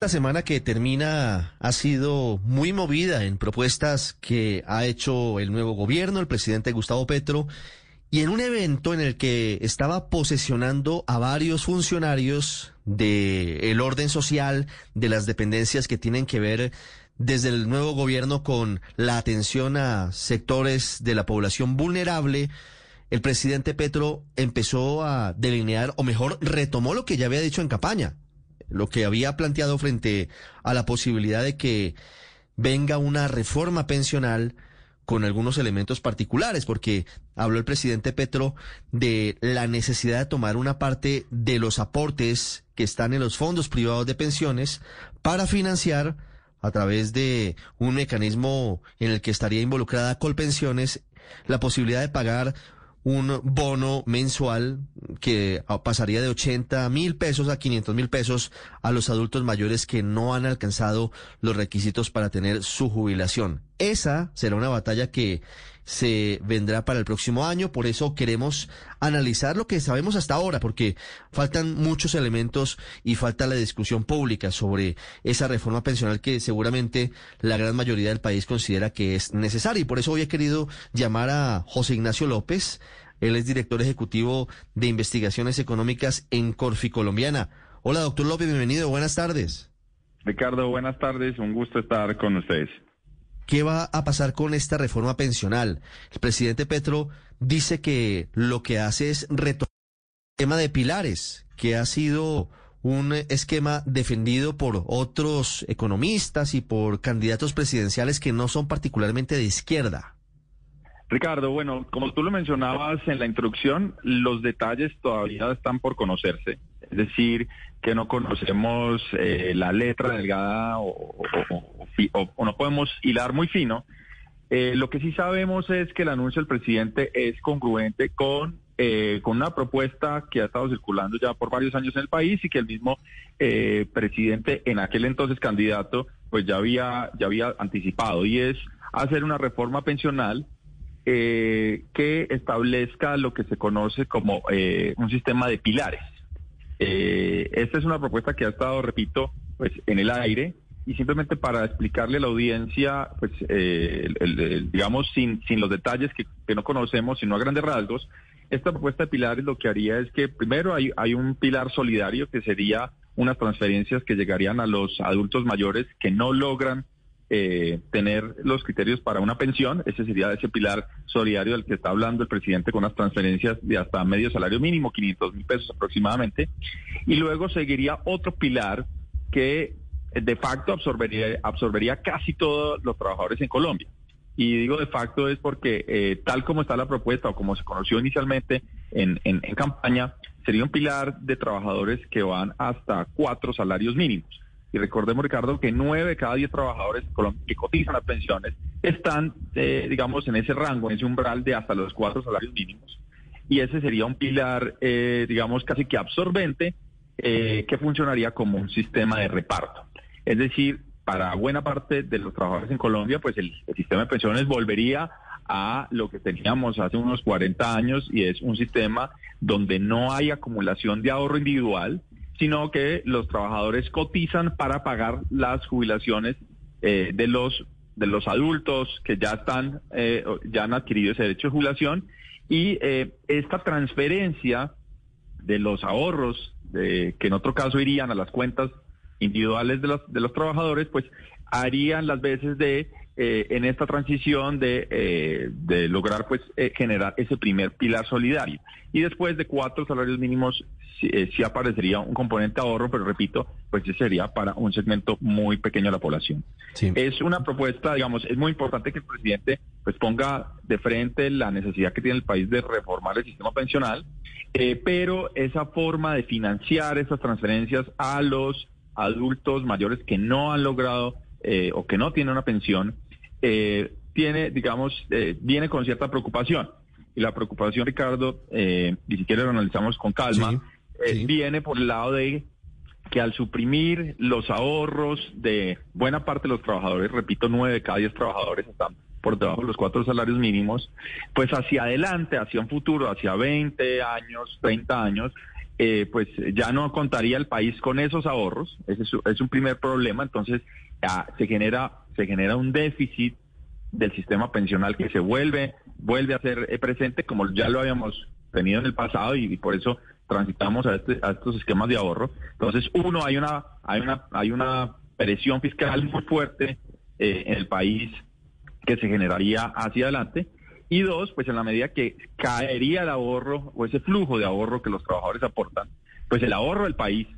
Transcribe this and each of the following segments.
Esta semana que termina ha sido muy movida en propuestas que ha hecho el nuevo gobierno, el presidente Gustavo Petro, y en un evento en el que estaba posesionando a varios funcionarios del orden social, de las dependencias que tienen que ver desde el nuevo gobierno con la atención a sectores de la población vulnerable, el presidente Petro empezó a delinear, o mejor, retomó lo que ya había dicho en campaña lo que había planteado frente a la posibilidad de que venga una reforma pensional con algunos elementos particulares, porque habló el presidente Petro de la necesidad de tomar una parte de los aportes que están en los fondos privados de pensiones para financiar a través de un mecanismo en el que estaría involucrada Colpensiones la posibilidad de pagar un bono mensual que pasaría de 80 mil pesos a 500 mil pesos a los adultos mayores que no han alcanzado los requisitos para tener su jubilación. Esa será una batalla que se vendrá para el próximo año, por eso queremos analizar lo que sabemos hasta ahora, porque faltan muchos elementos y falta la discusión pública sobre esa reforma pensional que seguramente la gran mayoría del país considera que es necesaria. Y por eso hoy he querido llamar a José Ignacio López, él es director ejecutivo de investigaciones económicas en Corfi Colombiana. Hola, doctor López, bienvenido, buenas tardes. Ricardo, buenas tardes, un gusto estar con ustedes. ¿Qué va a pasar con esta reforma pensional? El presidente Petro dice que lo que hace es retomar el tema de pilares, que ha sido un esquema defendido por otros economistas y por candidatos presidenciales que no son particularmente de izquierda. Ricardo, bueno, como tú lo mencionabas en la introducción, los detalles todavía están por conocerse. Es decir, que no conocemos eh, la letra delgada o, no podemos hilar muy fino. Eh, lo que sí sabemos es que el anuncio del presidente es congruente con, eh, con una propuesta que ha estado circulando ya por varios años en el país y que el mismo presidente, en aquel entonces candidato, pues ya había, ya había anticipado y es hacer una reforma pensional que establezca lo que se conoce como un sistema de pilares. Eh, esta es una propuesta que ha estado, repito, pues en el aire y simplemente para explicarle a la audiencia, pues eh, digamos sin, sin los detalles que, no conocemos, sino a grandes rasgos, esta propuesta de pilares lo que haría es que primero hay, hay un pilar solidario que sería unas transferencias que llegarían a los adultos mayores que no logran eh, tener los criterios para una pensión. Ese sería ese pilar solidario del que está hablando el presidente con unas transferencias de hasta medio salario mínimo, 500 mil pesos aproximadamente. Y luego seguiría otro pilar que eh, de facto absorbería, absorbería casi todos los trabajadores en Colombia. Y digo de facto es porque eh, tal como está la propuesta o como se conoció inicialmente en, en campaña, sería un pilar de trabajadores que van hasta cuatro salarios mínimos. Y recordemos, Ricardo, que nueve de cada diez trabajadores que cotizan las pensiones están, eh, digamos, en ese rango, en ese umbral de hasta los cuatro salarios mínimos. Y ese sería un pilar, eh, digamos, casi que absorbente, eh, que funcionaría como un sistema de reparto. Es decir, para buena parte de los trabajadores en Colombia, pues el, sistema de pensiones volvería a lo que teníamos hace unos 40 años y es un sistema donde no hay acumulación de ahorro individual, sino que los trabajadores cotizan para pagar las jubilaciones eh, de los de los adultos que ya están eh, ya han adquirido ese derecho de jubilación. Y eh, esta transferencia de los ahorros que en otro caso irían a las cuentas individuales de los de los trabajadores pues harían las veces de en esta transición de, de lograr pues generar ese primer pilar solidario y después de cuatro salarios mínimos eh, sí, aparecería un componente ahorro, pero repito, pues ese sería para un segmento muy pequeño de la población. Es una propuesta, digamos, es muy importante que el presidente pues ponga de frente la necesidad que tiene el país de reformar el sistema pensional, eh, pero esa forma de financiar esas transferencias a los adultos mayores que no han logrado eh, o que no tienen una pensión, tiene, digamos, viene con cierta preocupación. Y la preocupación, Ricardo, eh, ni siquiera lo analizamos con calma, eh, viene por el lado de que al suprimir los ahorros de buena parte de los trabajadores, repito, nueve de cada diez trabajadores están por debajo de los cuatro salarios mínimos, pues hacia adelante, hacia un futuro, hacia 20 años, 30 años, eh, pues ya no contaría el país con esos ahorros. Ese es, un primer problema. Entonces se genera se genera un déficit del sistema pensional que se vuelve vuelve a ser eh, presente como ya lo habíamos tenido en el pasado y, por eso transitamos a, este, a estos esquemas de ahorro. Entonces uno hay una hay una hay una presión fiscal muy fuerte eh, en el país que se generaría hacia adelante y dos, pues en la medida que caería el ahorro o ese flujo de ahorro que los trabajadores aportan, pues el ahorro del país,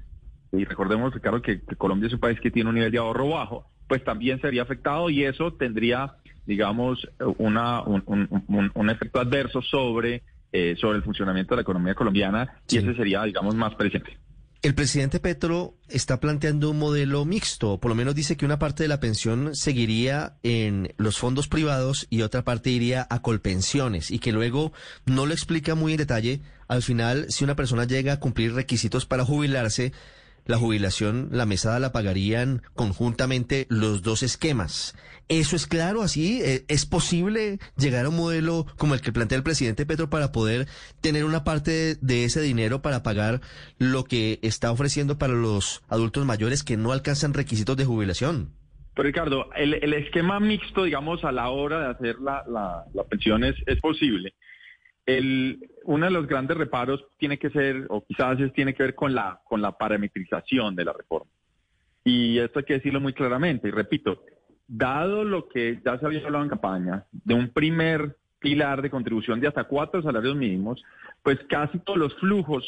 y recordemos, Ricardo, que, Colombia es un país que tiene un nivel de ahorro bajo, pues también sería afectado y eso tendría, digamos, una, un, efecto adverso sobre, eh, sobre el funcionamiento de la economía colombiana y ese sería, digamos, más presente. El presidente Petro está planteando un modelo mixto, por lo menos dice que una parte de la pensión seguiría en los fondos privados y otra parte iría a colpensiones y que luego no lo explica muy en detalle. Al final, si una persona llega a cumplir requisitos para jubilarse, la jubilación, la mesada la pagarían conjuntamente los dos esquemas. ¿Eso es claro así? ¿E-, ¿Es posible llegar a un modelo como el que plantea el presidente Petro para poder tener una parte de ese dinero para pagar lo que está ofreciendo para los adultos mayores que no alcanzan requisitos de jubilación? Pero Ricardo, el, esquema mixto, digamos, a la hora de hacer la, la, pensión es posible. El, uno de los grandes reparos tiene que ser, o quizás tiene que ver con la, con la parametrización de la reforma. Y esto hay que decirlo muy claramente, y repito, dado lo que ya se había hablado en campaña, de un primer pilar de contribución de hasta cuatro salarios mínimos, pues casi todos los flujos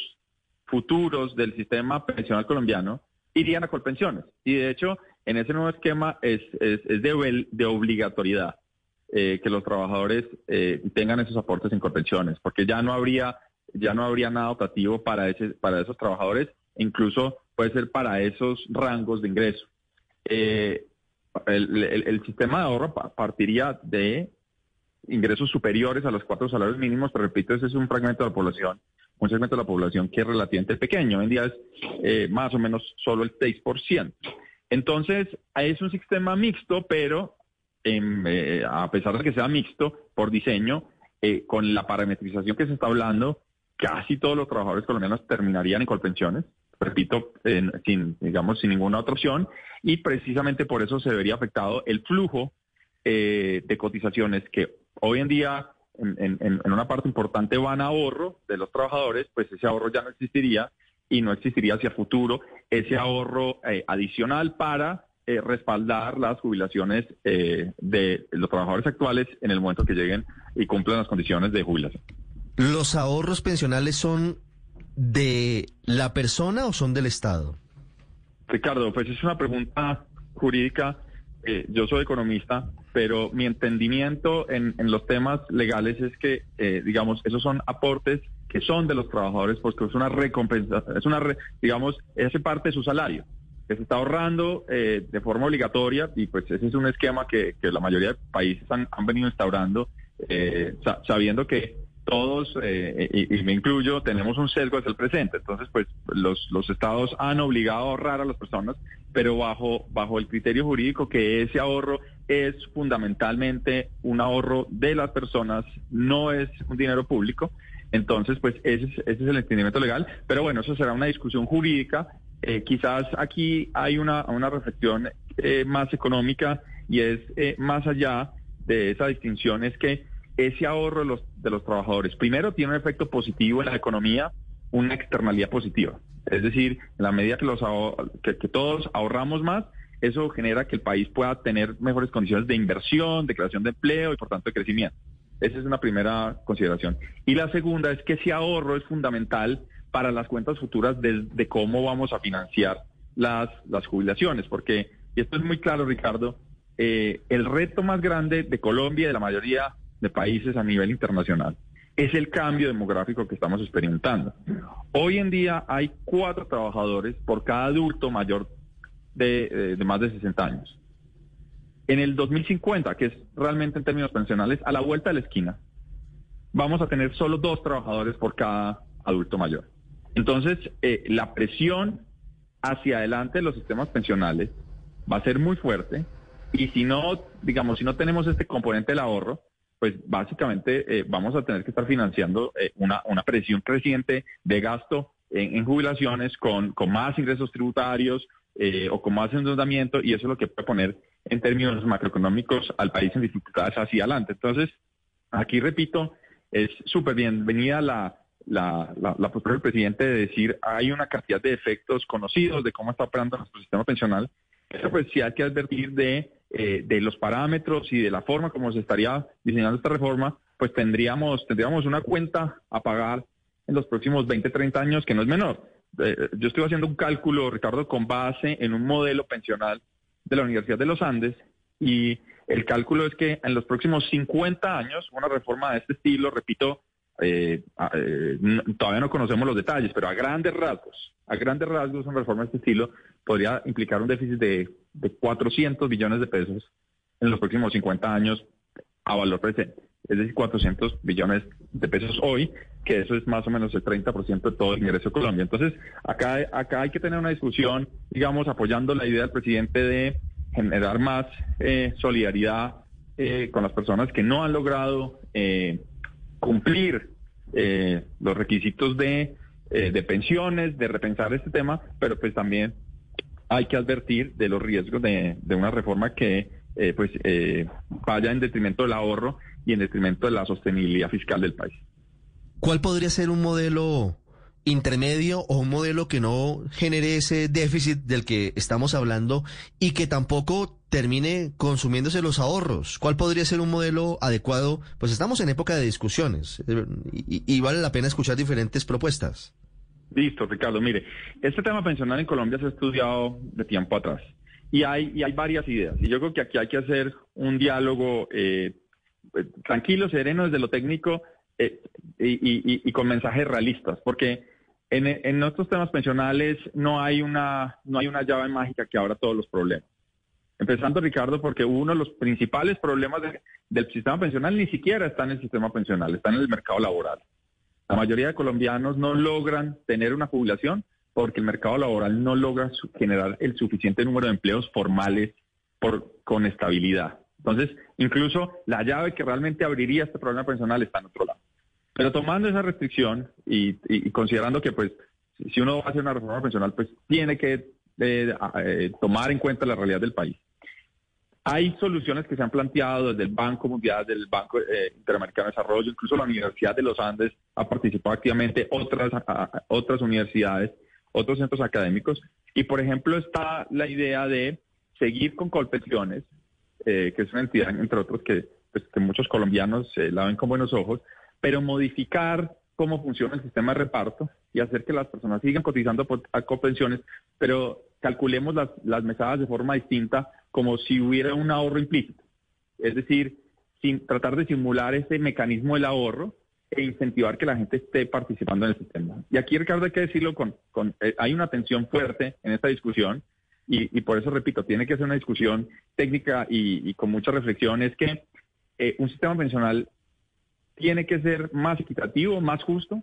futuros del sistema pensional colombiano irían a colpensiones. Y de hecho, en ese nuevo esquema es, es, es de obligatoriedad. Eh, que los trabajadores eh, tengan esos aportes en convenciones, porque ya no habría ya no habría nada optativo para ese para esos trabajadores, incluso puede ser para esos rangos de ingreso. Eh, el, sistema de ahorro partiría de ingresos superiores a los cuatro salarios mínimos, pero repito, ese es un fragmento de la población, un segmento de la población que es relativamente pequeño, hoy en día es más o menos solo el 6%. Entonces, es un sistema mixto, pero eh, a pesar de que sea mixto por diseño, eh, con la parametrización que se está hablando, casi todos los trabajadores colombianos terminarían en colpensiones, repito, sin, digamos, sin ninguna otra opción, y precisamente por eso se vería afectado el flujo eh, de cotizaciones que hoy en día en, en, una parte importante van a ahorro de los trabajadores, pues ese ahorro ya no existiría y no existiría hacia futuro ese ahorro adicional para eh, respaldar las jubilaciones eh, de los trabajadores actuales en el momento que lleguen y cumplan las condiciones de jubilación. ¿Los ahorros pensionales son de la persona o son del Estado? Ricardo, pues es una pregunta jurídica. Eh, yo soy economista, pero mi entendimiento en, los temas legales es que, digamos, esos son aportes que son de los trabajadores porque es una recompensa, es una, digamos, es parte de su salario que se está ahorrando eh, de forma obligatoria y pues ese es un esquema que, la mayoría de países han, venido instaurando eh, sabiendo que todos, eh, y, me incluyo, tenemos un sesgo hacia el presente. Entonces, pues los, los estados han obligado a ahorrar a las personas, pero bajo, bajo el criterio jurídico que ese ahorro es fundamentalmente un ahorro de las personas, no es un dinero público. Entonces, pues ese es, ese es el entendimiento legal. Pero bueno, eso será una discusión jurídica eh, quizás aquí hay una, una reflexión eh, más económica y es eh, más allá de esa distinción, es que ese ahorro de los, de los trabajadores, primero, tiene un efecto positivo en la economía, una externalidad positiva. Es decir, en la medida que, los que, que todos ahorramos más, eso genera que el país pueda tener mejores condiciones de inversión, de creación de empleo y por tanto de crecimiento. Esa es una primera consideración. Y la segunda es que ese ahorro es fundamental para las cuentas futuras de, cómo vamos a financiar las, jubilaciones, porque, y esto es muy claro, Ricardo, eh, el reto más grande de Colombia y de la mayoría de países a nivel internacional es el cambio demográfico que estamos experimentando. Hoy en día hay cuatro trabajadores por cada adulto mayor de, eh, más de 60 años. En el 2050, que es realmente en términos pensionales, a la vuelta de la esquina, vamos a tener solo dos trabajadores por cada adulto mayor. Entonces, eh, la presión hacia adelante de los sistemas pensionales va a ser muy fuerte y si no, digamos, si no tenemos este componente del ahorro, pues básicamente eh, vamos a tener que estar financiando eh, una, una presión creciente de gasto en, jubilaciones con, con más ingresos tributarios eh, o con más endeudamiento y eso es lo que puede poner en términos macroeconómicos al país en dificultades hacia adelante. Entonces, aquí repito, es súper bienvenida la, la, la, postura del presidente de decir hay una cantidad de efectos conocidos de cómo está operando nuestro sistema pensional, pero pues sí hay que advertir de, eh, de los parámetros y de la forma como se estaría diseñando esta reforma, pues tendríamos, tendríamos una cuenta a pagar en los próximos 20, 30 años que no es menor. Eh, yo estoy haciendo un cálculo, Ricardo, con base en un modelo pensional de la Universidad de los Andes y el cálculo es que en los próximos 50 años una reforma de este estilo, repito, eh, eh, todavía no conocemos los detalles, pero a grandes rasgos, a grandes rasgos una reforma de este estilo podría implicar un déficit de, de 400 billones de pesos en los próximos 50 años a valor presente es decir, 400 billones de pesos hoy, que eso es más o menos el 30% de todo el ingreso de Colombia. Entonces, acá, acá hay que tener una discusión, digamos, apoyando la idea del presidente de generar más eh, solidaridad eh, con las personas que no han logrado eh, cumplir los requisitos de, de pensiones, de repensar este tema, pero pues también hay que advertir de los riesgos de, de una reforma que pues vaya en detrimento del ahorro y en detrimento de la sostenibilidad fiscal del país. ¿Cuál podría ser un modelo intermedio o un modelo que no genere ese déficit del que estamos hablando y que tampoco termine consumiéndose los ahorros? ¿Cuál podría ser un modelo adecuado? Pues estamos en época de discusiones eh, y, vale la pena escuchar diferentes propuestas. Listo, Ricardo. Mire, este tema pensional en Colombia se ha estudiado de tiempo atrás y hay, y hay varias ideas. Y yo creo que aquí hay que hacer un diálogo eh, eh, tranquilo, sereno desde lo técnico eh, y, con mensajes realistas, porque en, en, nuestros temas pensionales no hay una no hay una llave mágica que abra todos los problemas. Empezando, Ricardo, porque uno de los principales problemas del sistema pensional ni siquiera está en el sistema pensional, está en el mercado laboral. La mayoría de colombianos no logran tener una jubilación porque el mercado laboral no logra generar el suficiente número de empleos formales por, con estabilidad. Entonces, incluso la llave que realmente abriría este problema pensional está en otro lado. Pero tomando esa restricción y, considerando que, pues, si uno va a hacer una reforma pensional, pues tiene que eh, eh, tomar en cuenta la realidad del país. Hay soluciones que se han planteado desde el Banco Mundial, desde el Banco eh, Interamericano de Desarrollo, incluso la Universidad de los Andes ha participado activamente, otras, otras universidades, otros centros académicos. Y, por ejemplo, está la idea de seguir con colpensiones, eh, que es una entidad, entre otros, que, pues, que muchos colombianos eh, la ven con buenos ojos, pero modificar cómo funciona el sistema de reparto y hacer que las personas sigan cotizando a copensiones, pero calculemos las, mesadas de forma distinta, como si hubiera un ahorro implícito. Es decir, sin tratar de simular ese mecanismo del ahorro e incentivar que la gente esté participando en el sistema. Y aquí, Ricardo, hay que decirlo, con, con eh, hay una tensión fuerte en esta discusión y, por eso repito, tiene que ser una discusión técnica y, con mucha reflexión, es que eh, un sistema pensional tiene que ser más equitativo, más justo.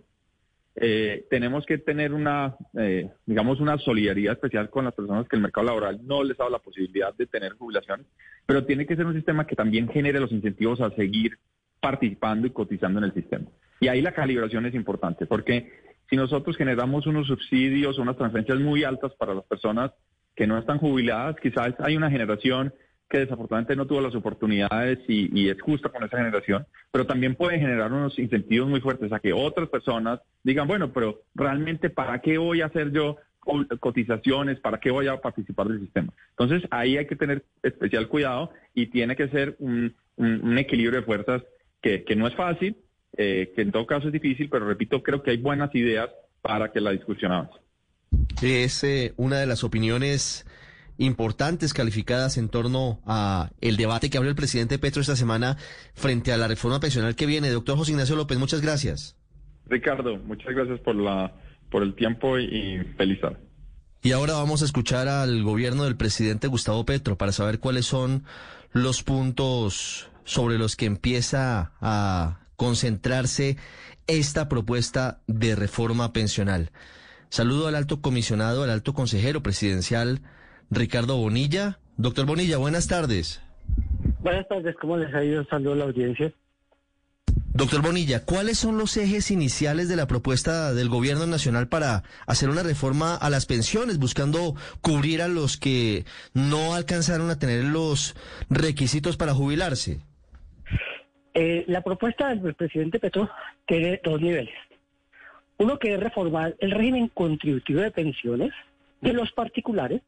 Eh, tenemos que tener una, eh, digamos, una solidaridad especial con las personas que el mercado laboral no les da la posibilidad de tener jubilación, pero tiene que ser un sistema que también genere los incentivos a seguir participando y cotizando en el sistema. Y ahí la calibración es importante, porque si nosotros generamos unos subsidios unas transferencias muy altas para las personas que no están jubiladas, quizás hay una generación que desafortunadamente no tuvo las oportunidades y, es justa con esa generación, pero también puede generar unos incentivos muy fuertes a que otras personas digan, bueno, pero realmente ¿para qué voy a hacer yo cotizaciones? ¿Para qué voy a participar del sistema? Entonces ahí hay que tener especial cuidado y tiene que ser un, equilibrio de fuerzas que, no es fácil, eh, que en todo caso es difícil, pero repito, creo que hay buenas ideas para que la discusión avance es eh, una de las opiniones importantes calificadas en torno a el debate que abrió el presidente Petro esta semana frente a la reforma pensional que viene. Doctor José Ignacio López, muchas gracias. Ricardo, muchas gracias por la por el tiempo y feliz tarde. Y ahora vamos a escuchar al gobierno del presidente Gustavo Petro para saber cuáles son los puntos sobre los que empieza a concentrarse esta propuesta de reforma pensional. Saludo al alto comisionado, al alto consejero presidencial Ricardo Bonilla. Doctor Bonilla, buenas tardes. Buenas tardes, ¿cómo les ha ido? Saludo a la audiencia. Doctor Bonilla, ¿cuáles son los ejes iniciales de la propuesta del gobierno nacional para hacer una reforma a las pensiones, buscando cubrir a los que no alcanzaron a tener los requisitos para jubilarse? Eh, la propuesta del presidente Petro tiene dos niveles. Uno que es reformar el régimen contributivo de pensiones de los particulares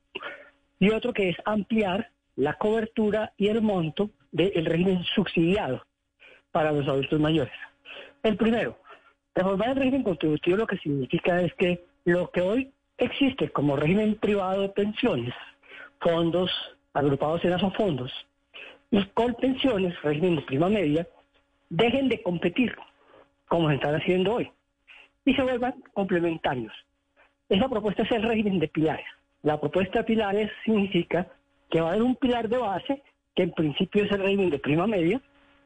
y otro que es ampliar la cobertura y el monto del régimen subsidiado para los adultos mayores. El primero, reformar el régimen contributivo lo que significa es que lo que hoy existe como régimen privado de pensiones, fondos agrupados en esos fondos, y con pensiones, régimen de prima media, dejen de competir como se están haciendo hoy y se vuelvan complementarios. Esa propuesta es el régimen de pilares. La propuesta pilares significa que va a haber un pilar de base, que en principio es el régimen de prima media,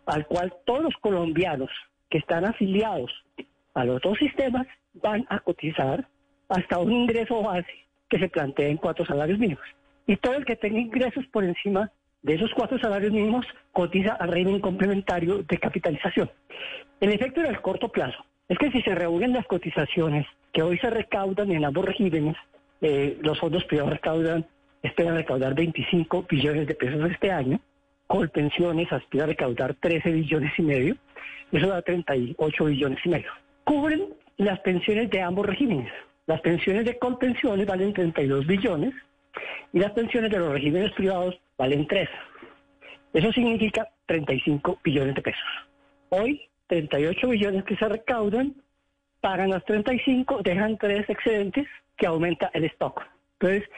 al cual todos los colombianos que están afiliados a los dos sistemas van a cotizar hasta un ingreso base que se plantea en cuatro salarios mínimos. Y todo el que tenga ingresos por encima de esos cuatro salarios mínimos cotiza al régimen complementario de capitalización. El efecto en el corto plazo es que si se reúnen las cotizaciones que hoy se recaudan en ambos regímenes, eh, los fondos privados recaudan, esperan recaudar 25 billones de pesos este año, Colpensiones aspira a recaudar 13 billones y medio, eso da 38 billones y medio. Cubren las pensiones de ambos regímenes. Las pensiones de Colpensiones valen 32 billones y las pensiones de los regímenes privados valen 3. Eso significa 35 billones de pesos. Hoy, 38 billones que se recaudan, pagan las 35, dejan tres excedentes que aumenta el stock. Entonces,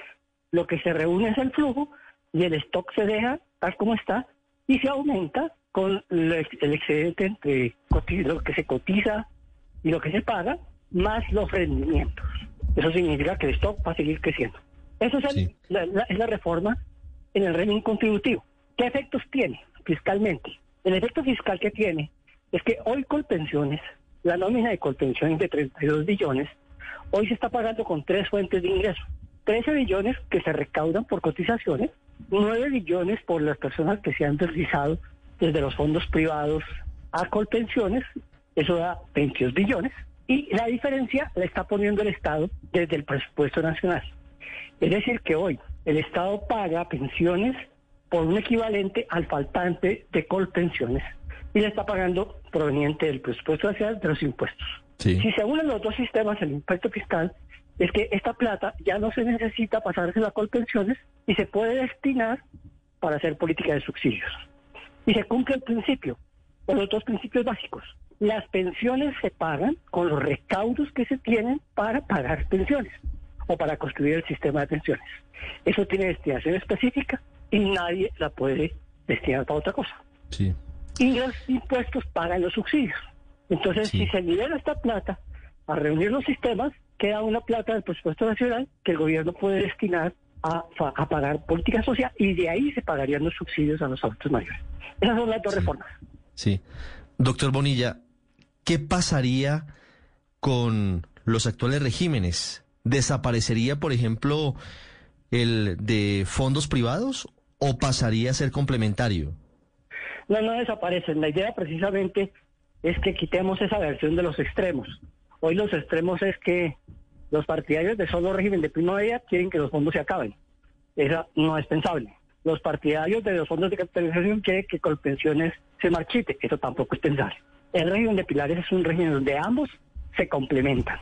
lo que se reúne es el flujo y el stock se deja tal como está y se aumenta con el excedente entre lo que se cotiza y lo que se paga, más los rendimientos. Eso significa que el stock va a seguir creciendo. Eso es, la, es la reforma en el régimen contributivo. ¿Qué efectos tiene fiscalmente? El efecto fiscal que tiene es que hoy Colpensiones, la nómina de Colpensiones de 32 billones, hoy se está pagando con tres fuentes de ingreso. 13 billones que se recaudan por cotizaciones 9 billones por las personas que se han deslizado desde los fondos privados a Colpensiones, eso da 22 billones, y la diferencia la está poniendo el Estado desde el presupuesto nacional. Es decir, que hoy el Estado paga pensiones por un equivalente al faltante de Colpensiones y le está pagando proveniente del presupuesto nacional de los impuestos. Si se unen los dos sistemas, el impuesto fiscal es que esta plata ya no se necesita pasarse a colpensiones y se puede destinar para hacer política de subsidios. Y se cumple el principio, los dos principios básicos. Las pensiones se pagan con los recaudos que se tienen para pagar pensiones o para construir el sistema de pensiones. Eso tiene destinación específica y nadie la puede destinar para otra cosa. Sí. Y los impuestos pagan los subsidios. Entonces, si se libera esta plata a reunir los sistemas, queda una plata del presupuesto nacional que el gobierno puede destinar a, pagar política social y de ahí se pagarían los subsidios a los adultos mayores. Esas son las dos reformas. Sí. Doctor Bonilla, ¿qué pasaría con los actuales regímenes? ¿Desaparecería, por ejemplo, el de fondos privados o pasaría a ser complementario? No, no desaparecen. La idea precisamente es que quitemos esa versión de los extremos. Hoy los extremos es que los partidarios de solo régimen de primavera quieren que los fondos se acaben. Eso no es pensable. Los partidarios de los fondos de capitalización quieren que con pensiones se marchite. Eso tampoco es pensable. El régimen de pilares es un régimen donde ambos se complementan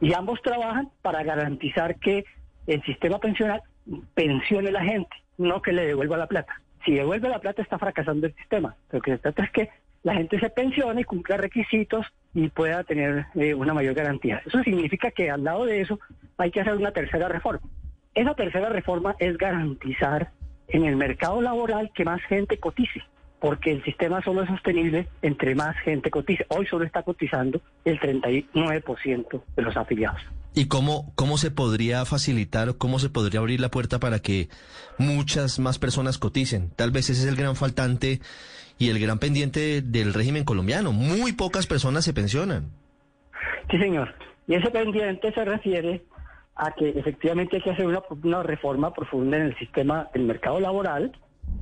y ambos trabajan para garantizar que el sistema pensional pensione a la gente, no que le devuelva la plata. Si devuelve la plata está fracasando el sistema. Lo que se trata es que la gente se pensione cumpla requisitos y pueda tener eh, una mayor garantía. Eso significa que al lado de eso hay que hacer una tercera reforma. Esa tercera reforma es garantizar en el mercado laboral que más gente cotice, porque el sistema solo es sostenible entre más gente cotice. Hoy solo está cotizando el 39% de los afiliados. ¿Y cómo, cómo se podría facilitar o cómo se podría abrir la puerta para que muchas más personas coticen? Tal vez ese es el gran faltante y el gran pendiente del régimen colombiano. Muy pocas personas se pensionan. Sí, señor. Y ese pendiente se refiere a que efectivamente hay que hacer una, reforma profunda en el sistema del mercado laboral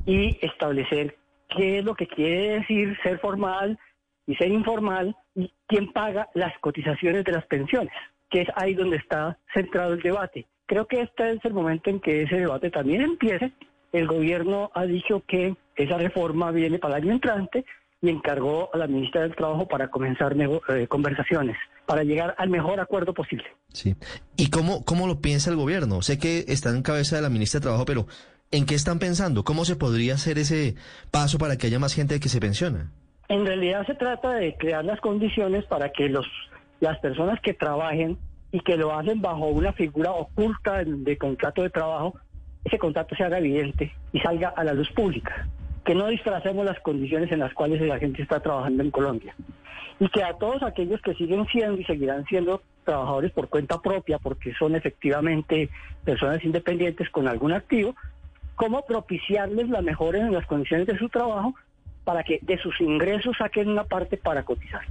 y establecer qué es lo que quiere decir ser formal, y ser informal, y quién paga las cotizaciones de las pensiones, que es ahí donde está centrado el debate. Creo que este es el momento en que ese debate también empiece. El gobierno ha dicho que esa reforma viene para el año entrante y encargó a la ministra del Trabajo para comenzar eh, conversaciones, para llegar al mejor acuerdo posible. Sí. ¿Y cómo, cómo lo piensa el gobierno? Sé que está en cabeza de la ministra de Trabajo, pero ¿en qué están pensando? ¿Cómo se podría hacer ese paso para que haya más gente que se pensiona? En realidad se trata de crear las condiciones para que los, las personas que trabajen y que lo hacen bajo una figura oculta de contrato de trabajo, ese contrato se haga evidente y salga a la luz pública que no disfracemos las condiciones en las cuales la gente está trabajando en Colombia. Y que a todos aquellos que siguen siendo y seguirán siendo trabajadores por cuenta propia, porque son efectivamente personas independientes con algún activo, cómo propiciarles la mejora en las condiciones de su trabajo para que de sus ingresos saquen una parte para cotizar.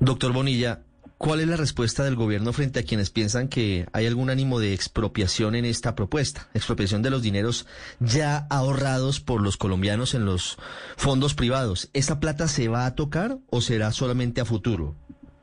Doctor Bonilla, ¿Cuál es la respuesta del gobierno frente a quienes piensan que hay algún ánimo de expropiación en esta propuesta? Expropiación de los dineros ya ahorrados por los colombianos en los fondos privados. ¿Esa plata se va a tocar o será solamente a futuro?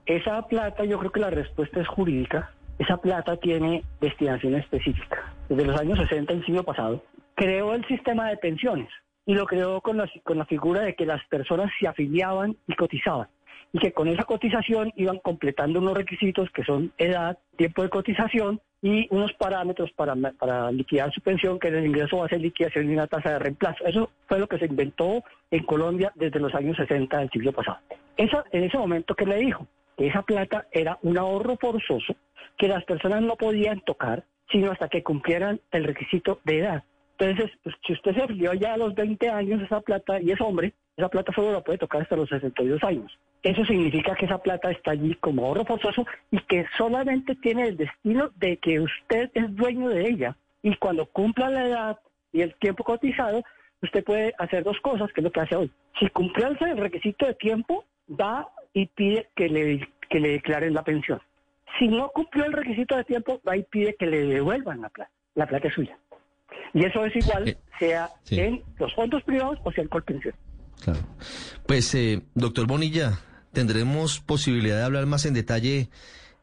Esa plata, yo creo que la respuesta es jurídica. Esa plata tiene destinación específica. Desde los años 60 del siglo pasado, creó el sistema de pensiones y lo creó con con la figura de que las personas se afiliaban y cotizaban y que con esa cotización iban completando unos requisitos que son edad, tiempo de cotización y unos parámetros para, para liquidar su pensión, que en el ingreso va a ser liquidación y una tasa de reemplazo. Eso fue lo que se inventó en Colombia desde los años 60 del siglo pasado. Esa, en ese momento que le dijo que esa plata era un ahorro forzoso que las personas no podían tocar sino hasta que cumplieran el requisito de edad. Entonces, pues, si usted se afilió ya a los 20 años esa plata y es hombre, esa plata solo la puede tocar hasta los 62 años. Eso significa que esa plata está allí como ahorro forzoso y que solamente tiene el destino de que usted es dueño de ella. Y cuando cumpla la edad y el tiempo cotizado, usted puede hacer dos cosas, que es lo que hace hoy. Si cumplió el requisito de tiempo, va y pide que le, que le declaren la pensión. Si no cumplió el requisito de tiempo, va y pide que le devuelvan la plata. La plata es suya. Y eso es igual, eh, sea en los fondos privados o sea en Colpensión. Claro. Pues, eh, doctor Bonilla, tendremos posibilidad de hablar más en detalle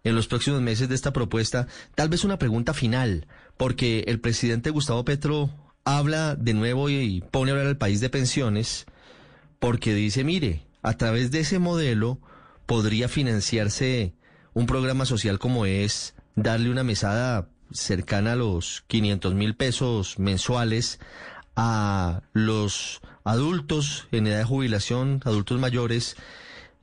en los próximos meses de esta propuesta. Tal vez una pregunta final, porque el presidente Gustavo Petro habla de nuevo y pone a hablar al país de pensiones, porque dice, mire, a través de ese modelo podría financiarse un programa social como es darle una mesada cercana a los 500 mil pesos mensuales a los adultos en edad de jubilación, adultos mayores,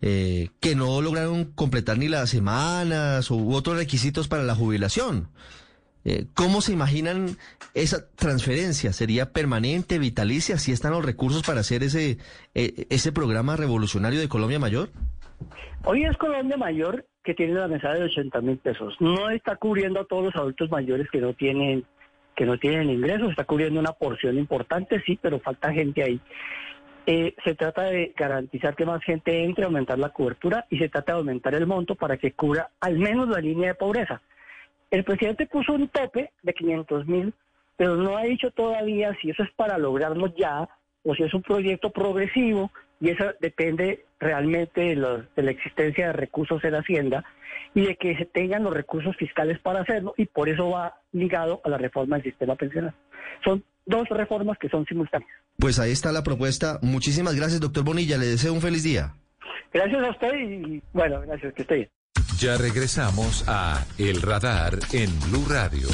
eh, que no lograron completar ni las semanas u otros requisitos para la jubilación. Eh, ¿Cómo se imaginan esa transferencia? ¿Sería permanente, vitalicia? ¿Si están los recursos para hacer ese, eh, ese programa revolucionario de Colombia Mayor? Hoy es Colombia Mayor que tiene la mesada de 80 mil pesos. No está cubriendo a todos los adultos mayores que no tienen que no tienen ingresos, está cubriendo una porción importante, sí, pero falta gente ahí. Eh, se trata de garantizar que más gente entre, aumentar la cobertura y se trata de aumentar el monto para que cubra al menos la línea de pobreza. El presidente puso un tope de 500 mil, pero no ha dicho todavía si eso es para lograrlo ya o si es un proyecto progresivo y eso depende realmente de, la existencia de recursos en Hacienda y de que se tengan los recursos fiscales para hacerlo y por eso va ligado a la reforma del sistema pensional. Son dos reformas que son simultáneas. Pues ahí está la propuesta. Muchísimas gracias, doctor Bonilla. Le deseo un feliz día. Gracias a usted y bueno, gracias, que esté bien. Ya regresamos a El Radar en Blue Radio.